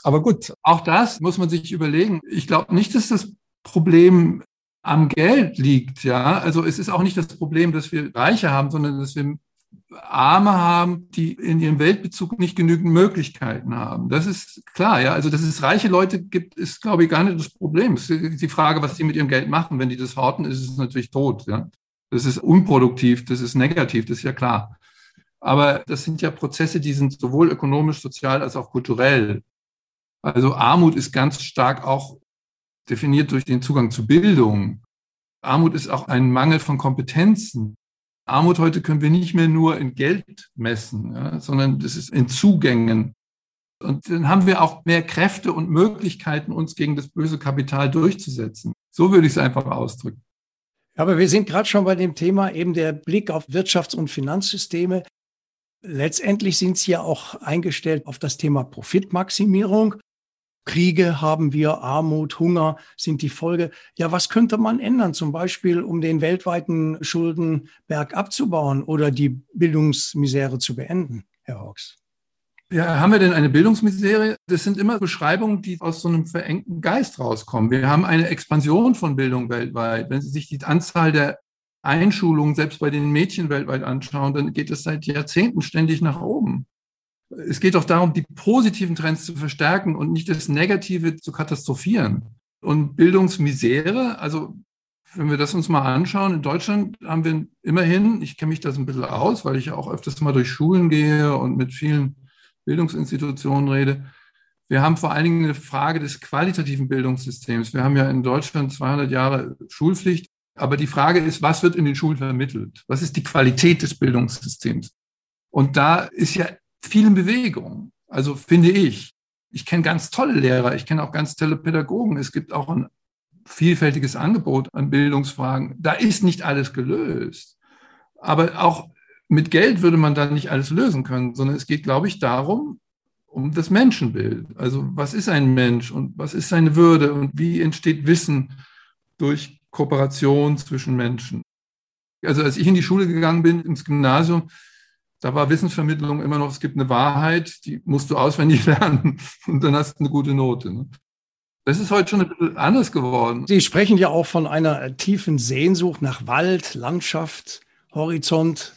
Aber gut. Auch das muss man sich überlegen. Ich glaube nicht, dass das Problem am Geld liegt, ja. Also es ist auch nicht das Problem, dass wir Reiche haben, sondern dass wir Arme haben, die in ihrem Weltbezug nicht genügend Möglichkeiten haben. Das ist klar, ja. Also, dass es reiche Leute gibt, ist, glaube ich, gar nicht das Problem. Es ist die Frage, was die mit ihrem Geld machen. Wenn die das horten, ist es natürlich tot, ja. Das ist unproduktiv, das ist negativ, das ist ja klar. Aber das sind ja Prozesse, die sind sowohl ökonomisch, sozial als auch kulturell. Also Armut ist ganz stark auch definiert durch den Zugang zu Bildung. Armut ist auch ein Mangel von Kompetenzen. Armut heute können wir nicht mehr nur in Geld messen, ja, sondern das ist in Zugängen. Und dann haben wir auch mehr Kräfte und Möglichkeiten, uns gegen das böse Kapital durchzusetzen. So würde ich es einfach ausdrücken. Aber wir sind gerade schon bei dem Thema eben der Blick auf Wirtschafts- und Finanzsysteme. Letztendlich sind sie ja auch eingestellt auf das Thema Profitmaximierung. Kriege haben wir, Armut, Hunger sind die Folge. Ja, was könnte man ändern, zum Beispiel, um den weltweiten Schuldenberg abzubauen oder die Bildungsmisere zu beenden, Herr Hawks? Ja, haben wir denn eine Bildungsmisere? Das sind immer Beschreibungen, die aus so einem verengten Geist rauskommen. Wir haben eine Expansion von Bildung weltweit. Wenn Sie sich die Anzahl der Einschulungen selbst bei den Mädchen weltweit anschauen, dann geht es seit Jahrzehnten ständig nach oben es geht doch darum, die positiven Trends zu verstärken und nicht das Negative zu katastrophieren. Und Bildungsmisere, also wenn wir das uns mal anschauen, in Deutschland haben wir immerhin, ich kenne mich das ein bisschen aus, weil ich ja auch öfters mal durch Schulen gehe und mit vielen Bildungsinstitutionen rede. Wir haben vor allen Dingen eine Frage des qualitativen Bildungssystems. Wir haben ja in Deutschland 200 Jahre Schulpflicht. Aber die Frage ist, was wird in den Schulen vermittelt? Was ist die Qualität des Bildungssystems? Und da ist ja vielen Bewegungen. Also finde ich. Ich kenne ganz tolle Lehrer, ich kenne auch ganz tolle Pädagogen. Es gibt auch ein vielfältiges Angebot an Bildungsfragen. Da ist nicht alles gelöst. Aber auch mit Geld würde man da nicht alles lösen können, sondern es geht, glaube ich, darum, um das Menschenbild. Also was ist ein Mensch und was ist seine Würde und wie entsteht Wissen durch Kooperation zwischen Menschen. Also als ich in die Schule gegangen bin, ins Gymnasium, da war Wissensvermittlung immer noch, es gibt eine Wahrheit, die musst du auswendig [LAUGHS] lernen und dann hast du eine gute Note. Ne? Das ist heute schon ein bisschen anders geworden. Sie sprechen ja auch von einer tiefen Sehnsucht nach Wald, Landschaft, Horizont,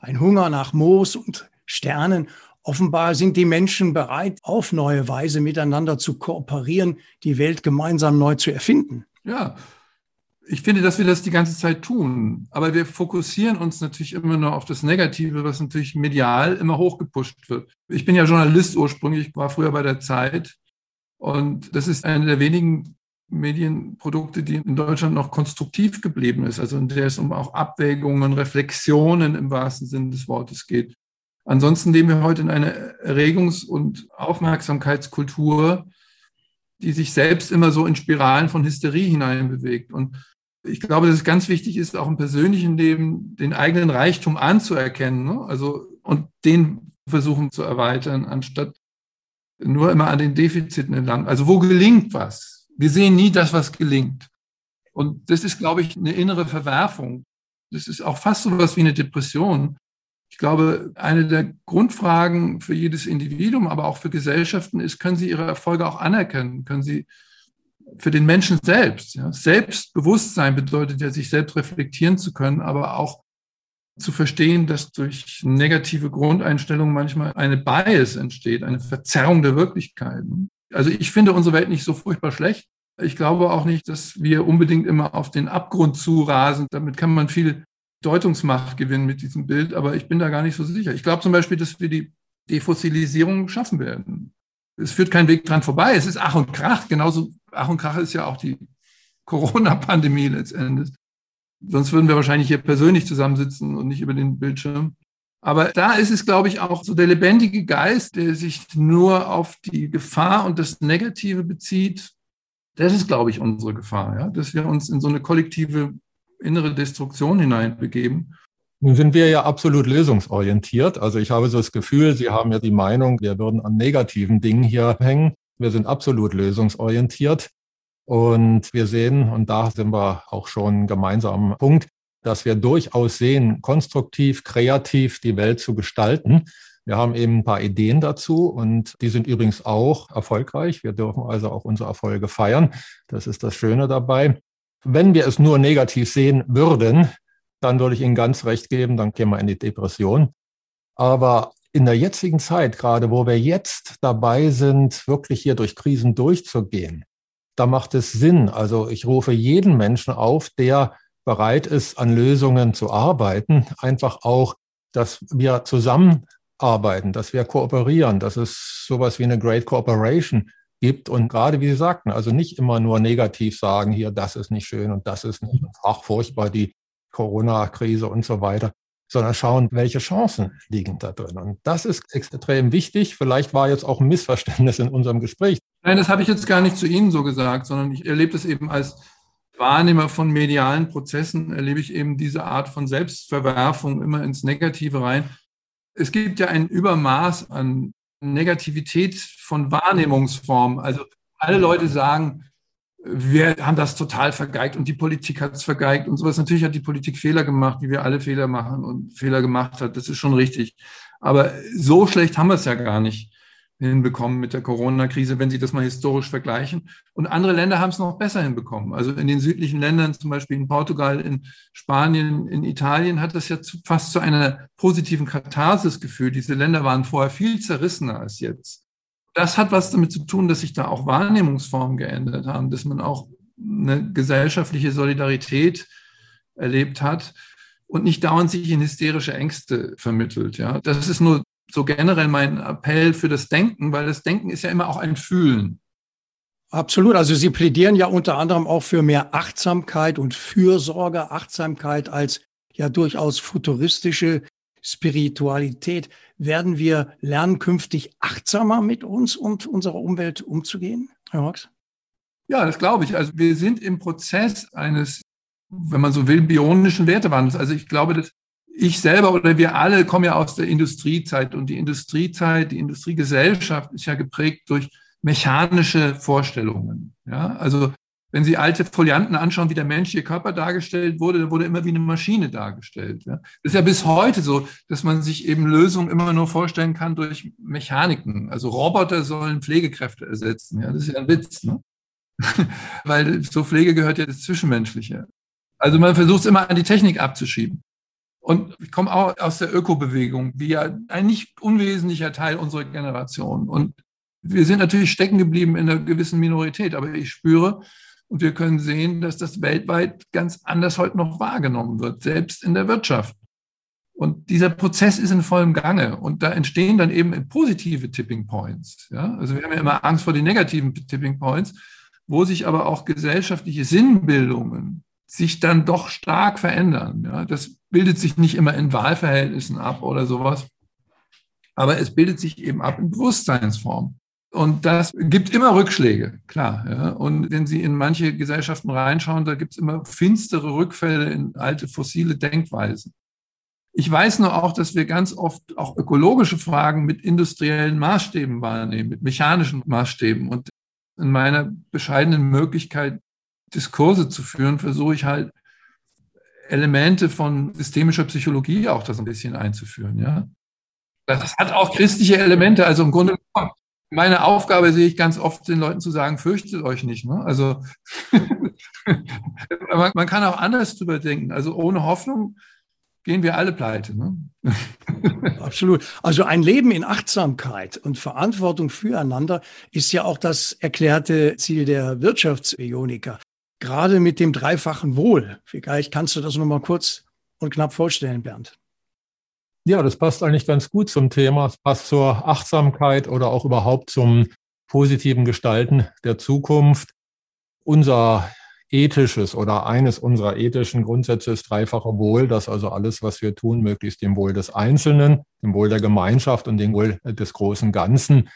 ein Hunger nach Moos und Sternen. Offenbar sind die Menschen bereit, auf neue Weise miteinander zu kooperieren, die Welt gemeinsam neu zu erfinden. Ja, ich finde, dass wir das die ganze Zeit tun. Aber wir fokussieren uns natürlich immer nur auf das Negative, was natürlich medial immer hochgepusht wird. Ich bin ja Journalist ursprünglich, war früher bei der Zeit. Und das ist eine der wenigen Medienprodukte, die in Deutschland noch konstruktiv geblieben ist, also in der es um auch Abwägungen, Reflexionen im wahrsten Sinne des Wortes geht. Ansonsten leben wir heute in einer Erregungs- und Aufmerksamkeitskultur, die sich selbst immer so in Spiralen von Hysterie hineinbewegt. Und ich glaube, dass es ganz wichtig ist, auch im persönlichen Leben den eigenen Reichtum anzuerkennen, ne? also und den versuchen zu erweitern, anstatt nur immer an den Defiziten entlang. Also wo gelingt was? Wir sehen nie das, was gelingt. Und das ist, glaube ich, eine innere Verwerfung. Das ist auch fast so was wie eine Depression. Ich glaube, eine der Grundfragen für jedes Individuum, aber auch für Gesellschaften ist, können sie ihre Erfolge auch anerkennen? Können sie für den Menschen selbst, ja, Selbstbewusstsein bedeutet ja, sich selbst reflektieren zu können, aber auch zu verstehen, dass durch negative Grundeinstellungen manchmal eine Bias entsteht, eine Verzerrung der Wirklichkeiten. Also ich finde unsere Welt nicht so furchtbar schlecht. Ich glaube auch nicht, dass wir unbedingt immer auf den Abgrund zurasen. Damit kann man viel Deutungsmacht gewinnen mit diesem Bild, aber ich bin da gar nicht so sicher. Ich glaube zum Beispiel, dass wir die Defossilisierung schaffen werden. Es führt kein Weg dran vorbei. Es ist Ach und Krach. Genauso Ach und Krach ist ja auch die Corona-Pandemie letztendlich. Sonst würden wir wahrscheinlich hier persönlich zusammensitzen und nicht über den Bildschirm. Aber da ist es, glaube ich, auch so der lebendige Geist, der sich nur auf die Gefahr und das Negative bezieht. Das ist, glaube ich, unsere Gefahr, ja? dass wir uns in so eine kollektive innere Destruktion hineinbegeben. Nun sind wir ja absolut lösungsorientiert. Also ich habe so das Gefühl, Sie haben ja die Meinung, wir würden an negativen Dingen hier hängen. Wir sind absolut lösungsorientiert. Und wir sehen, und da sind wir auch schon gemeinsam am Punkt, dass wir durchaus sehen, konstruktiv, kreativ die Welt zu gestalten. Wir haben eben ein paar Ideen dazu und die sind übrigens auch erfolgreich. Wir dürfen also auch unsere Erfolge feiern. Das ist das Schöne dabei. Wenn wir es nur negativ sehen würden, dann würde ich Ihnen ganz recht geben, dann gehen wir in die Depression. Aber in der jetzigen Zeit, gerade wo wir jetzt dabei sind, wirklich hier durch Krisen durchzugehen, da macht es Sinn. Also ich rufe jeden Menschen auf, der bereit ist, an Lösungen zu arbeiten, einfach auch, dass wir zusammenarbeiten, dass wir kooperieren, dass es sowas wie eine Great Cooperation gibt und gerade wie Sie sagten, also nicht immer nur negativ sagen, hier, das ist nicht schön und das ist nicht, ach, furchtbar, die Corona-Krise und so weiter, sondern schauen, welche Chancen liegen da drin. Und das ist extrem wichtig. Vielleicht war jetzt auch ein Missverständnis in unserem Gespräch. Nein, das habe ich jetzt gar nicht zu Ihnen so gesagt, sondern ich erlebe das eben als Wahrnehmer von medialen Prozessen, erlebe ich eben diese Art von Selbstverwerfung immer ins Negative rein. Es gibt ja ein Übermaß an Negativität von Wahrnehmungsformen. Also alle Leute sagen, wir haben das total vergeigt und die Politik hat es vergeigt und sowas. Natürlich hat die Politik Fehler gemacht, wie wir alle Fehler machen und Fehler gemacht hat. Das ist schon richtig. Aber so schlecht haben wir es ja gar nicht hinbekommen mit der Corona-Krise, wenn Sie das mal historisch vergleichen. Und andere Länder haben es noch besser hinbekommen. Also in den südlichen Ländern, zum Beispiel in Portugal, in Spanien, in Italien, hat das ja fast zu einer positiven Katharsis geführt. Diese Länder waren vorher viel zerrissener als jetzt. Das hat was damit zu tun, dass sich da auch Wahrnehmungsformen geändert haben, dass man auch eine gesellschaftliche Solidarität erlebt hat und nicht dauernd sich in hysterische Ängste vermittelt. Ja, das ist nur so generell mein Appell für das Denken, weil das Denken ist ja immer auch ein Fühlen. Absolut. Also Sie plädieren ja unter anderem auch für mehr Achtsamkeit und Fürsorge, Achtsamkeit als ja durchaus futuristische Spiritualität. Werden wir lernen, künftig achtsamer mit uns und unserer Umwelt umzugehen, Herr Hawks? Ja, das glaube ich. Also wir sind im Prozess eines, wenn man so will, bionischen Wertewandels. Also ich glaube, dass ich selber oder wir alle kommen ja aus der Industriezeit und die Industriezeit, die Industriegesellschaft ist ja geprägt durch mechanische Vorstellungen. Ja, also wenn Sie alte Folianten anschauen, wie der menschliche Körper dargestellt wurde, dann wurde immer wie eine Maschine dargestellt. Ja. Das ist ja bis heute so, dass man sich eben Lösungen immer nur vorstellen kann durch Mechaniken. Also Roboter sollen Pflegekräfte ersetzen. Ja, das ist ja ein Witz, ne? [LAUGHS] weil zur Pflege gehört ja das Zwischenmenschliche. Also man versucht es immer an die Technik abzuschieben. Und ich komme auch aus der Ökobewegung, wie ja ein nicht unwesentlicher Teil unserer Generation. Und wir sind natürlich stecken geblieben in einer gewissen Minorität, aber ich spüre und wir können sehen, dass das weltweit ganz anders heute noch wahrgenommen wird, selbst in der Wirtschaft. Und dieser Prozess ist in vollem Gange. Und da entstehen dann eben positive Tipping Points. Ja? Also wir haben ja immer Angst vor den negativen Tipping Points, wo sich aber auch gesellschaftliche Sinnbildungen sich dann doch stark verändern. Ja? Das bildet sich nicht immer in Wahlverhältnissen ab oder sowas, aber es bildet sich eben ab in Bewusstseinsform. Und das gibt immer Rückschläge, klar. Ja. Und wenn Sie in manche Gesellschaften reinschauen, da gibt es immer finstere Rückfälle in alte fossile Denkweisen. Ich weiß nur auch, dass wir ganz oft auch ökologische Fragen mit industriellen Maßstäben wahrnehmen, mit mechanischen Maßstäben. Und in meiner bescheidenen Möglichkeit, Diskurse zu führen, versuche ich halt Elemente von systemischer Psychologie auch das ein bisschen einzuführen, ja. Das hat auch christliche Elemente. Also im Grunde meine Aufgabe sehe ich ganz oft, den Leuten zu sagen, fürchtet euch nicht. Ne? Also [LAUGHS] man, man, kann auch anders drüber denken. Also ohne Hoffnung gehen wir alle pleite. Ne? [LAUGHS] Absolut. Also ein Leben in Achtsamkeit und Verantwortung füreinander ist ja auch das erklärte Ziel der Wirtschaftsbioniker. Gerade mit dem dreifachen Wohl. Vielleicht kannst du das nochmal kurz und knapp vorstellen, Bernd. Ja, das passt eigentlich ganz gut zum Thema. Es passt zur Achtsamkeit oder auch überhaupt zum positiven Gestalten der Zukunft. Unser ethisches oder eines unserer ethischen Grundsätze ist dreifache Wohl, dass also alles, was wir tun, möglichst dem Wohl des Einzelnen, dem Wohl der Gemeinschaft und dem Wohl des großen Ganzen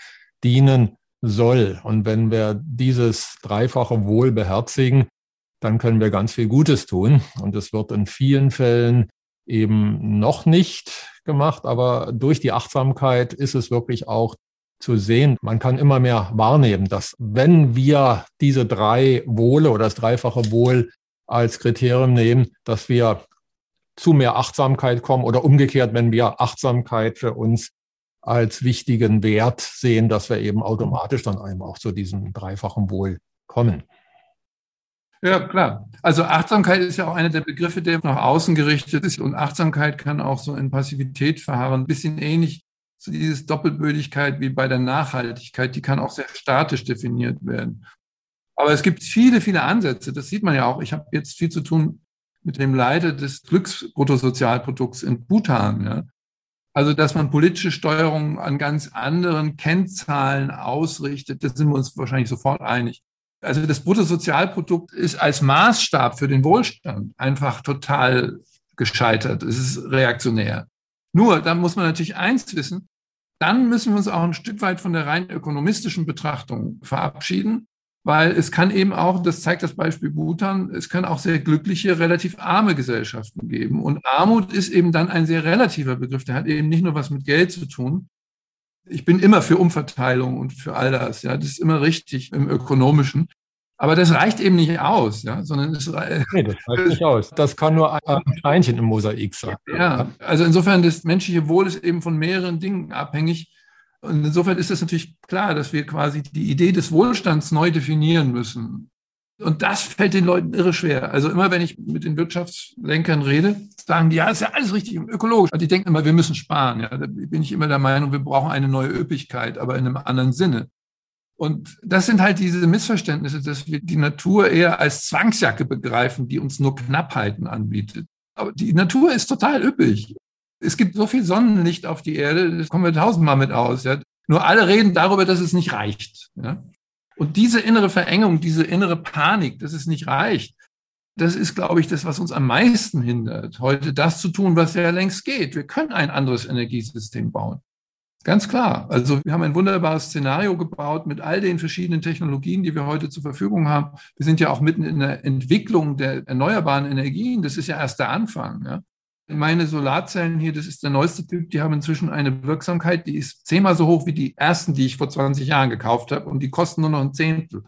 dienen soll. Und wenn wir dieses dreifache Wohl beherzigen, dann können wir ganz viel Gutes tun. Und es wird in vielen Fällen eben noch nicht gemacht, aber durch die Achtsamkeit ist es wirklich auch zu sehen. Man kann immer mehr wahrnehmen, dass wenn wir diese drei Wohle oder das dreifache Wohl als Kriterium nehmen, dass wir zu mehr Achtsamkeit kommen oder umgekehrt, wenn wir Achtsamkeit für uns als wichtigen Wert sehen, dass wir eben automatisch dann einmal auch zu diesem dreifachen Wohl kommen. Ja, klar. Also Achtsamkeit ist ja auch einer der Begriffe, der nach außen gerichtet ist. Und Achtsamkeit kann auch so in Passivität verharren. Ein bisschen ähnlich zu so dieses Doppelbödigkeit wie bei der Nachhaltigkeit. Die kann auch sehr statisch definiert werden. Aber es gibt viele, viele Ansätze. Das sieht man ja auch. Ich habe jetzt viel zu tun mit dem Leiter des Glücksbruttosozialprodukts in Bhutan. Ja. Also, dass man politische Steuerung an ganz anderen Kennzahlen ausrichtet, da sind wir uns wahrscheinlich sofort einig. Also das Bruttosozialprodukt ist als Maßstab für den Wohlstand einfach total gescheitert. Es ist reaktionär. Nur, da muss man natürlich eins wissen, dann müssen wir uns auch ein Stück weit von der rein ökonomistischen Betrachtung verabschieden, weil es kann eben auch, das zeigt das Beispiel Bhutan, es kann auch sehr glückliche, relativ arme Gesellschaften geben. Und Armut ist eben dann ein sehr relativer Begriff. Der hat eben nicht nur was mit Geld zu tun, ich bin immer für Umverteilung und für all das. Ja, das ist immer richtig im Ökonomischen. Aber das reicht eben nicht aus, ja, sondern es nee, das reicht nicht aus. Das kann nur ein Steinchen im Mosaik sein. Ja, also insofern das menschliche Wohl ist eben von mehreren Dingen abhängig. Und insofern ist es natürlich klar, dass wir quasi die Idee des Wohlstands neu definieren müssen. Und das fällt den Leuten irre schwer. Also immer, wenn ich mit den Wirtschaftslenkern rede, sagen die, ja, ist ja alles richtig und ökologisch. Und die denken immer, wir müssen sparen. Ja, da bin ich immer der Meinung, wir brauchen eine neue Üppigkeit, aber in einem anderen Sinne. Und das sind halt diese Missverständnisse, dass wir die Natur eher als Zwangsjacke begreifen, die uns nur Knappheiten anbietet. Aber die Natur ist total üppig. Es gibt so viel Sonnenlicht auf die Erde, das kommen wir tausendmal mit aus. Ja. Nur alle reden darüber, dass es nicht reicht. Ja. Und diese innere Verengung, diese innere Panik, dass es nicht reicht, das ist, glaube ich, das, was uns am meisten hindert, heute das zu tun, was ja längst geht. Wir können ein anderes Energiesystem bauen. Ganz klar. Also wir haben ein wunderbares Szenario gebaut mit all den verschiedenen Technologien, die wir heute zur Verfügung haben. Wir sind ja auch mitten in der Entwicklung der erneuerbaren Energien. Das ist ja erst der Anfang. Ja meine Solarzellen hier, das ist der neueste Typ, die haben inzwischen eine Wirksamkeit, die ist zehnmal so hoch wie die ersten, die ich vor 20 Jahren gekauft habe und die kosten nur noch ein Zehntel.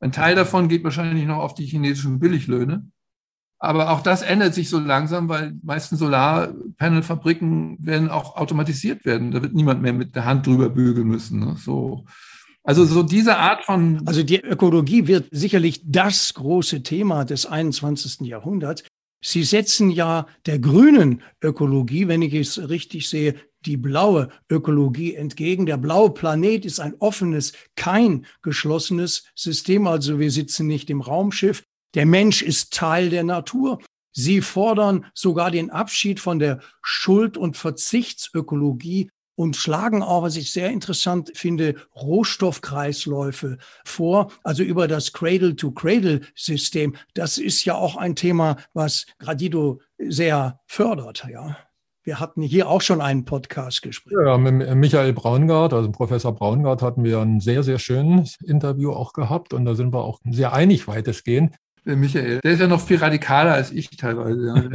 Ein Teil davon geht wahrscheinlich noch auf die chinesischen Billiglöhne. Aber auch das ändert sich so langsam, weil die meisten Solarpanelfabriken werden auch automatisiert werden. Da wird niemand mehr mit der Hand drüber bügeln müssen. Ne? So. Also so diese Art von. Also die Ökologie wird sicherlich das große Thema des 21. Jahrhunderts. Sie setzen ja der grünen Ökologie, wenn ich es richtig sehe, die blaue Ökologie entgegen. Der blaue Planet ist ein offenes, kein geschlossenes System. Also wir sitzen nicht im Raumschiff. Der Mensch ist Teil der Natur. Sie fordern sogar den Abschied von der Schuld- und Verzichtsökologie und schlagen auch, was ich sehr interessant finde, Rohstoffkreisläufe vor, also über das Cradle-to-Cradle-System. Das ist ja auch ein Thema, was Gradido sehr fördert, ja. Wir hatten hier auch schon einen Podcast-Gespräch. Ja, mit Michael Braungart, also Professor Braungart, hatten wir ein sehr, sehr schönes Interview auch gehabt und da sind wir auch sehr einig weitestgehend. Michael, der ist ja noch viel radikaler als ich teilweise. [LAUGHS]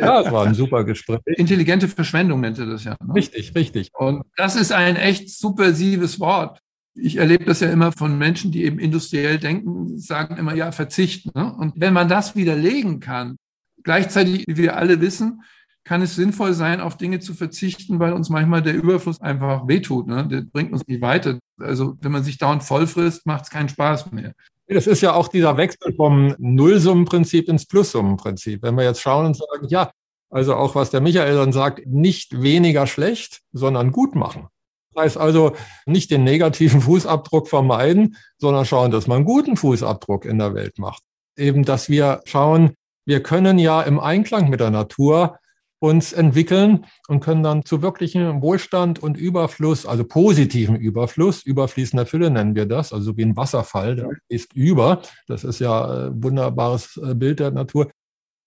ja, es war ein super Gespräch. Intelligente Verschwendung nennt er das ja. Ne? Richtig, richtig. Und das ist ein echt subversives Wort. Ich erlebe das ja immer von Menschen, die eben industriell denken, sagen immer, ja, Verzicht. Ne? Und wenn man das widerlegen kann, gleichzeitig, wie wir alle wissen, kann es sinnvoll sein, auf Dinge zu verzichten, weil uns manchmal der Überfluss einfach wehtut. Ne? Der bringt uns nicht weiter. Also wenn man sich dauernd vollfrisst, macht es keinen Spaß mehr. Das ist ja auch dieser Wechsel vom Nullsummenprinzip ins Plussummenprinzip. Wenn wir jetzt schauen und sagen, ja, also auch was der Michael dann sagt, nicht weniger schlecht, sondern gut machen. Das heißt also nicht den negativen Fußabdruck vermeiden, sondern schauen, dass man einen guten Fußabdruck in der Welt macht. Eben, dass wir schauen, wir können ja im Einklang mit der Natur uns entwickeln und können dann zu wirklichem Wohlstand und Überfluss, also positiven Überfluss, überfließender Fülle nennen wir das, also wie ein Wasserfall, der ist über. Das ist ja ein wunderbares äh, Bild der Natur.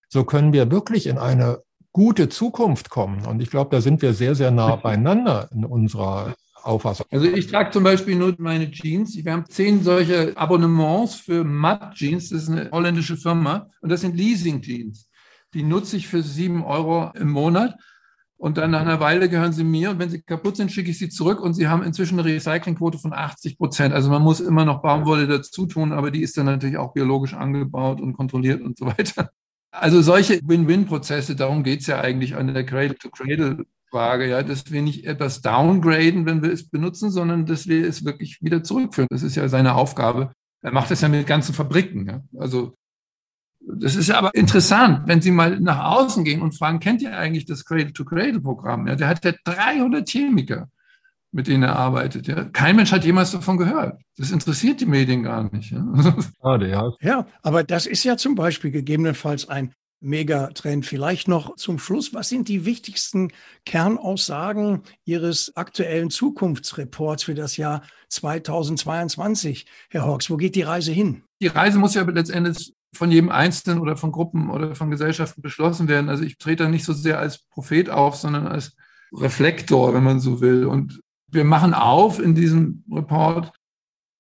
So können wir wirklich in eine gute Zukunft kommen. Und ich glaube, da sind wir sehr, sehr nah beieinander in unserer Auffassung. Also ich trage zum Beispiel nur meine Jeans. Wir haben zehn solche Abonnements für Matt Jeans. Das ist eine holländische Firma. Und das sind Leasing Jeans die nutze ich für sieben Euro im Monat. Und dann nach einer Weile gehören sie mir. Und wenn sie kaputt sind, schicke ich sie zurück. Und sie haben inzwischen eine Recyclingquote von 80 Prozent. Also man muss immer noch Baumwolle dazu tun, aber die ist dann natürlich auch biologisch angebaut und kontrolliert und so weiter. Also solche Win-Win-Prozesse, darum geht es ja eigentlich an der Cradle-to-Cradle-Frage, ja, dass wir nicht etwas downgraden, wenn wir es benutzen, sondern dass wir es wirklich wieder zurückführen. Das ist ja seine Aufgabe. Er macht das ja mit ganzen Fabriken. Ja. Also das ist ja aber interessant, wenn Sie mal nach außen gehen und fragen, kennt ihr eigentlich das Cradle-to-Cradle-Programm? Ja, der hat ja 300 Chemiker, mit denen er arbeitet. Ja. Kein Mensch hat jemals davon gehört. Das interessiert die Medien gar nicht. Ja. [LAUGHS] Schade, ja. Ja, aber das ist ja zum Beispiel gegebenenfalls ein Megatrend. Vielleicht noch zum Schluss, was sind die wichtigsten Kernaussagen Ihres aktuellen Zukunftsreports für das Jahr 2022, Herr Hawks? Wo geht die Reise hin? Die Reise muss ja letztendlich von jedem Einzelnen oder von Gruppen oder von Gesellschaften beschlossen werden. Also ich trete da nicht so sehr als Prophet auf, sondern als Reflektor, wenn man so will. Und wir machen auf in diesem Report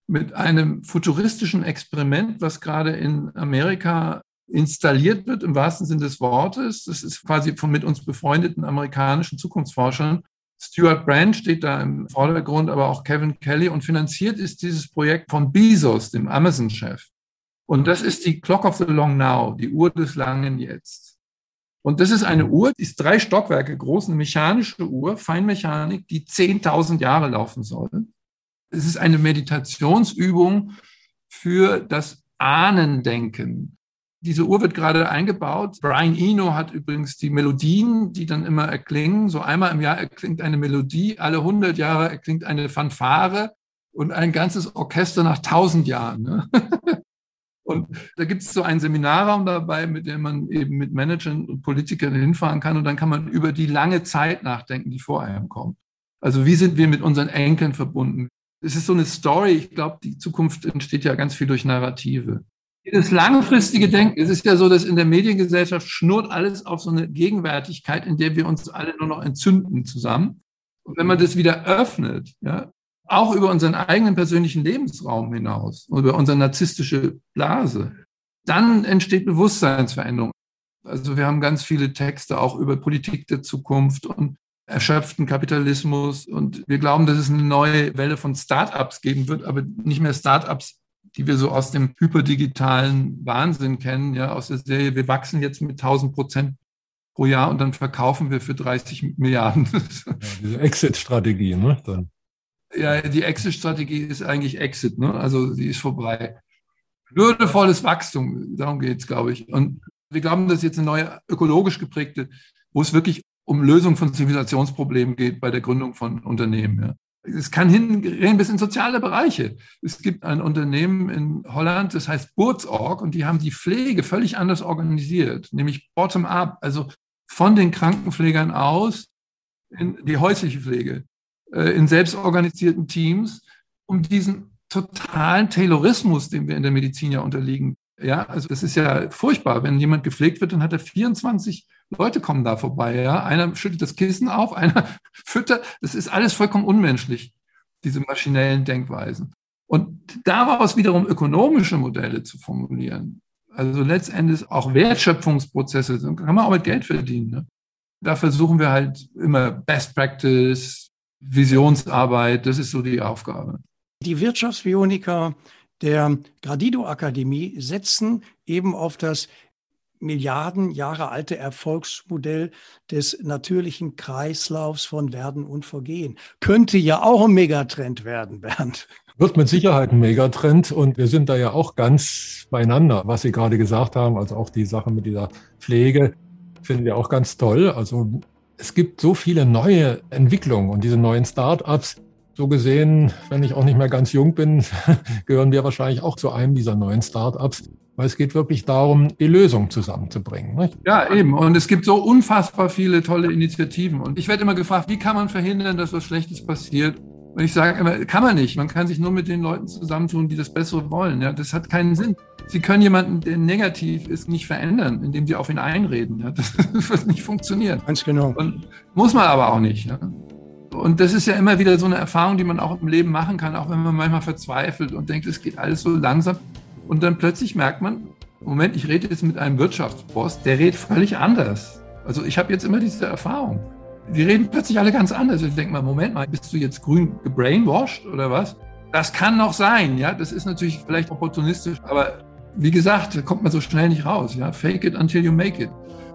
mit einem futuristischen Experiment, was gerade in Amerika installiert wird, im wahrsten Sinne des Wortes. Das ist quasi von mit uns befreundeten amerikanischen Zukunftsforschern. Stuart Brand steht da im Vordergrund, aber auch Kevin Kelly. Und finanziert ist dieses Projekt von Bezos, dem Amazon-Chef. Und das ist die Clock of the Long Now, die Uhr des langen Jetzt. Und das ist eine Uhr, die ist drei Stockwerke groß, eine mechanische Uhr, Feinmechanik, die 10.000 Jahre laufen soll. Es ist eine Meditationsübung für das Ahnendenken. Diese Uhr wird gerade eingebaut. Brian Eno hat übrigens die Melodien, die dann immer erklingen. So einmal im Jahr erklingt eine Melodie, alle 100 Jahre erklingt eine Fanfare und ein ganzes Orchester nach 1000 Jahren. Ne? [LAUGHS] Und da gibt es so einen Seminarraum dabei, mit dem man eben mit Managern und Politikern hinfahren kann. Und dann kann man über die lange Zeit nachdenken, die vor einem kommt. Also wie sind wir mit unseren Enkeln verbunden? Es ist so eine Story. Ich glaube, die Zukunft entsteht ja ganz viel durch Narrative. Das langfristige Denken, es ist ja so, dass in der Mediengesellschaft schnurrt alles auf so eine Gegenwärtigkeit, in der wir uns alle nur noch entzünden zusammen. Und wenn man das wieder öffnet, ja, auch über unseren eigenen persönlichen Lebensraum hinaus, über unsere narzisstische Blase, dann entsteht Bewusstseinsveränderung. Also wir haben ganz viele Texte auch über Politik der Zukunft und erschöpften Kapitalismus. Und wir glauben, dass es eine neue Welle von Startups geben wird, aber nicht mehr Startups, die wir so aus dem hyperdigitalen Wahnsinn kennen, ja, aus der Serie, wir wachsen jetzt mit 1000 Prozent pro Jahr und dann verkaufen wir für 30 Milliarden. Ja, diese Exit-Strategie, ne? Dann. Ja, die Exit-Strategie ist eigentlich Exit, ne? also sie ist vorbei. Würdevolles Wachstum, darum geht es, glaube ich. Und wir glauben, dass jetzt eine neue ökologisch geprägte, wo es wirklich um Lösung von Zivilisationsproblemen geht bei der Gründung von Unternehmen. Ja. Es kann hingehen bis in soziale Bereiche. Es gibt ein Unternehmen in Holland, das heißt Burzorg, und die haben die Pflege völlig anders organisiert, nämlich bottom-up, also von den Krankenpflegern aus in die häusliche Pflege, in selbstorganisierten Teams, um diesen totalen Taylorismus, dem wir in der Medizin ja unterliegen. Ja, also das ist ja furchtbar. Wenn jemand gepflegt wird, dann hat er 24 Leute kommen da vorbei. Ja, einer schüttet das Kissen auf, [LAUGHS] einer füttert. Das ist alles vollkommen unmenschlich, diese maschinellen Denkweisen. Und daraus wiederum ökonomische Modelle zu formulieren, also letztendlich auch Wertschöpfungsprozesse, kann man auch mit Geld verdienen. Ne? Da versuchen wir halt immer Best Practice, Visionsarbeit, das ist so die Aufgabe. Die Wirtschaftsbioniker der Gradido-Akademie setzen eben auf das Milliarden Jahre alte Erfolgsmodell des natürlichen Kreislaufs von Werden und Vergehen. Könnte ja auch ein Megatrend werden, Bernd. Wird mit Sicherheit ein Megatrend und wir sind da ja auch ganz beieinander, was Sie gerade gesagt haben, also auch die Sache mit dieser Pflege finden wir auch ganz toll. Also es gibt so viele neue Entwicklungen und diese neuen Start-ups, so gesehen, wenn ich auch nicht mehr ganz jung bin, [LAUGHS] gehören wir wahrscheinlich auch zu einem dieser neuen Start-ups, weil es geht wirklich darum, die Lösung zusammenzubringen. Nicht? Ja, eben. Und es gibt so unfassbar viele tolle Initiativen. Und ich werde immer gefragt, wie kann man verhindern, dass was Schlechtes passiert? Und ich sage immer, kann man nicht. Man kann sich nur mit den Leuten zusammentun, die das Bessere wollen. Ja, das hat keinen Sinn. Sie können jemanden, der negativ ist, nicht verändern, indem Sie auf ihn einreden. Ja, [LAUGHS] das wird nicht funktionieren. Ganz genau. Und muss man aber auch nicht. Ja. Und das ist ja immer wieder so eine Erfahrung, die man auch im Leben machen kann, auch wenn man manchmal verzweifelt und denkt, es geht alles so langsam. Und dann plötzlich merkt man, Moment, ich rede jetzt mit einem Wirtschaftsboss, der redet völlig anders. Also ich habe jetzt immer diese Erfahrung. Die reden plötzlich alle ganz anders. Ich denke mal, Moment mal, bist du jetzt grün gebrainwashed oder was? Das kann noch sein, ja. Das ist natürlich vielleicht opportunistisch, aber wie gesagt, da kommt man so schnell nicht raus. Ja, fake it until you make it.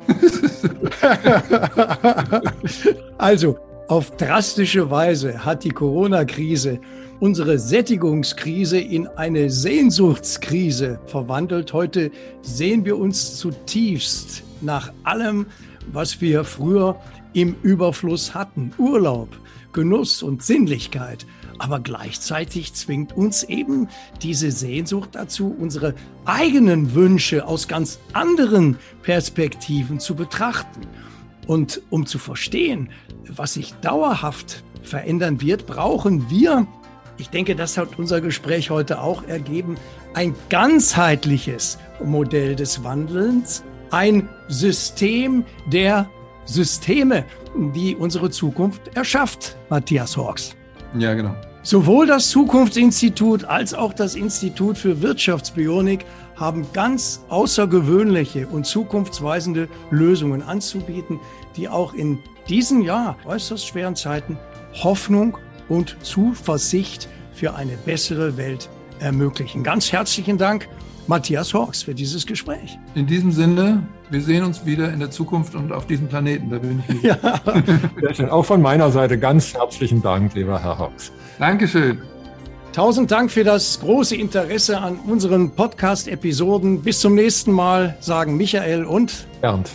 [LAUGHS] also, auf drastische Weise hat die Corona-Krise unsere Sättigungskrise in eine Sehnsuchtskrise verwandelt. Heute sehen wir uns zutiefst nach allem, was wir früher im Überfluss hatten. Urlaub, Genuss und Sinnlichkeit. Aber gleichzeitig zwingt uns eben diese Sehnsucht dazu, unsere eigenen Wünsche aus ganz anderen Perspektiven zu betrachten. Und um zu verstehen, was sich dauerhaft verändern wird, brauchen wir, ich denke, das hat unser Gespräch heute auch ergeben, ein ganzheitliches Modell des Wandelns, ein System der Systeme, die unsere Zukunft erschafft, Matthias Hawks. Ja, genau. Sowohl das Zukunftsinstitut als auch das Institut für Wirtschaftsbionik haben ganz außergewöhnliche und zukunftsweisende Lösungen anzubieten, die auch in diesem Jahr äußerst schweren Zeiten Hoffnung und Zuversicht für eine bessere Welt ermöglichen. Ganz herzlichen Dank, Matthias Hawks, für dieses Gespräch. In diesem Sinne, wir sehen uns wieder in der Zukunft und auf diesem Planeten. Da bin ich ja. [LAUGHS] Auch von meiner Seite ganz herzlichen Dank, lieber Herr Hawks. Dankeschön. Tausend Dank für das große Interesse an unseren Podcast-Episoden. Bis zum nächsten Mal, sagen Michael und Bernd.